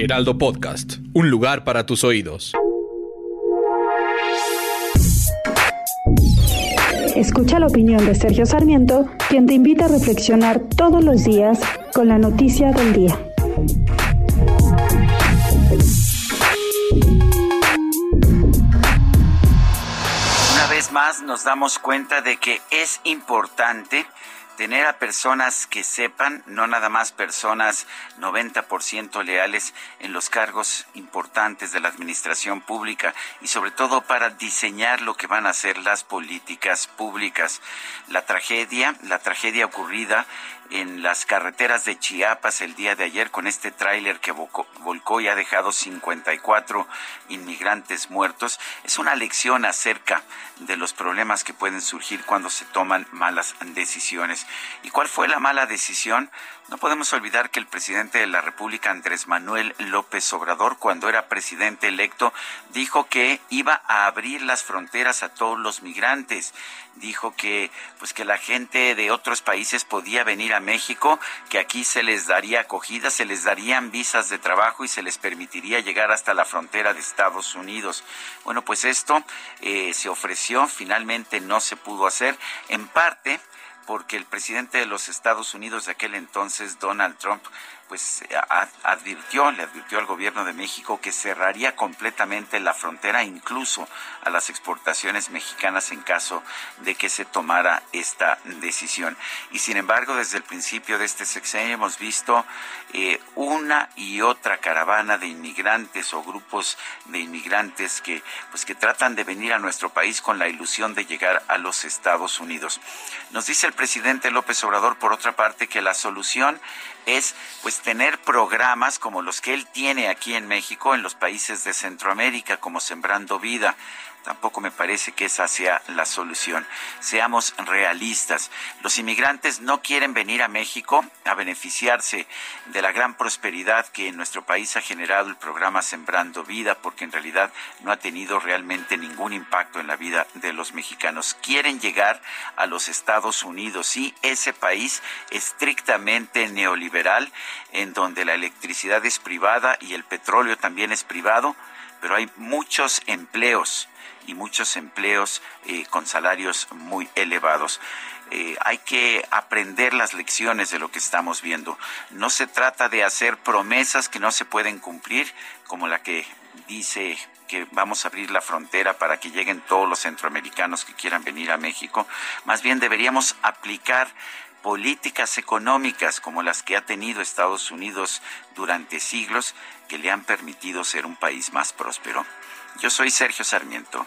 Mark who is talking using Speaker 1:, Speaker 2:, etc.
Speaker 1: Heraldo Podcast, un lugar para tus oídos.
Speaker 2: Escucha la opinión de Sergio Sarmiento, quien te invita a reflexionar todos los días con la noticia del día.
Speaker 3: Una vez más nos damos cuenta de que es importante tener a personas que sepan, no nada más personas 90% leales en los cargos importantes de la administración pública y sobre todo para diseñar lo que van a ser las políticas públicas. La tragedia, la tragedia ocurrida en las carreteras de Chiapas el día de ayer con este tráiler que volcó y ha dejado 54 inmigrantes muertos es una lección acerca de los problemas que pueden surgir cuando se toman malas decisiones. ¿Y cuál fue la mala decisión? No podemos olvidar que el presidente de la República, Andrés Manuel López Obrador, cuando era presidente electo, dijo que iba a abrir las fronteras a todos los migrantes. Dijo que, pues, que la gente de otros países podía venir a México, que aquí se les daría acogida, se les darían visas de trabajo y se les permitiría llegar hasta la frontera de Estados Unidos. Bueno, pues esto eh, se ofreció, finalmente no se pudo hacer, en parte porque el presidente de los Estados Unidos de aquel entonces, Donald Trump, pues advirtió, le advirtió al gobierno de México que cerraría completamente la frontera, incluso a las exportaciones mexicanas en caso de que se tomara esta decisión. Y sin embargo, desde el principio de este sexenio hemos visto eh, una y otra caravana de inmigrantes o grupos de inmigrantes que, pues, que tratan de venir a nuestro país con la ilusión de llegar a los Estados Unidos. Nos dice el presidente López Obrador, por otra parte, que la solución es pues tener programas como los que él tiene aquí en México, en los países de Centroamérica, como Sembrando Vida. Tampoco me parece que esa sea la solución. Seamos realistas. Los inmigrantes no quieren venir a México a beneficiarse de la gran prosperidad que en nuestro país ha generado el programa Sembrando Vida, porque en realidad no ha tenido realmente ningún impacto en la vida de los mexicanos. Quieren llegar a los Estados Unidos y ese país estrictamente neoliberal, en donde la electricidad es privada y el petróleo también es privado, pero hay muchos empleos y muchos empleos eh, con salarios muy elevados. Eh, hay que aprender las lecciones de lo que estamos viendo. No se trata de hacer promesas que no se pueden cumplir, como la que dice que vamos a abrir la frontera para que lleguen todos los centroamericanos que quieran venir a México. Más bien deberíamos aplicar políticas económicas como las que ha tenido Estados Unidos durante siglos que le han permitido ser un país más próspero. Yo soy Sergio Sarmiento